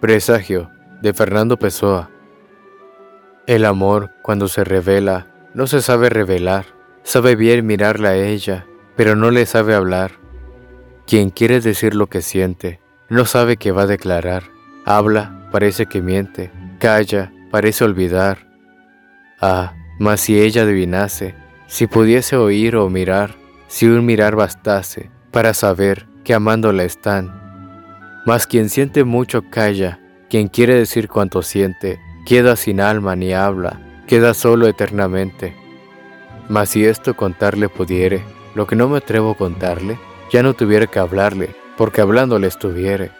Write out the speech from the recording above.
Presagio de Fernando Pessoa. El amor, cuando se revela, no se sabe revelar. Sabe bien mirarla a ella, pero no le sabe hablar. Quien quiere decir lo que siente, no sabe qué va a declarar. Habla, parece que miente. Calla, parece olvidar. Ah, mas si ella adivinase, si pudiese oír o mirar, si un mirar bastase para saber que amándola están, mas quien siente mucho calla, quien quiere decir cuanto siente, queda sin alma ni habla, queda solo eternamente. Mas si esto contarle pudiere, lo que no me atrevo a contarle, ya no tuviera que hablarle, porque hablándole estuviere.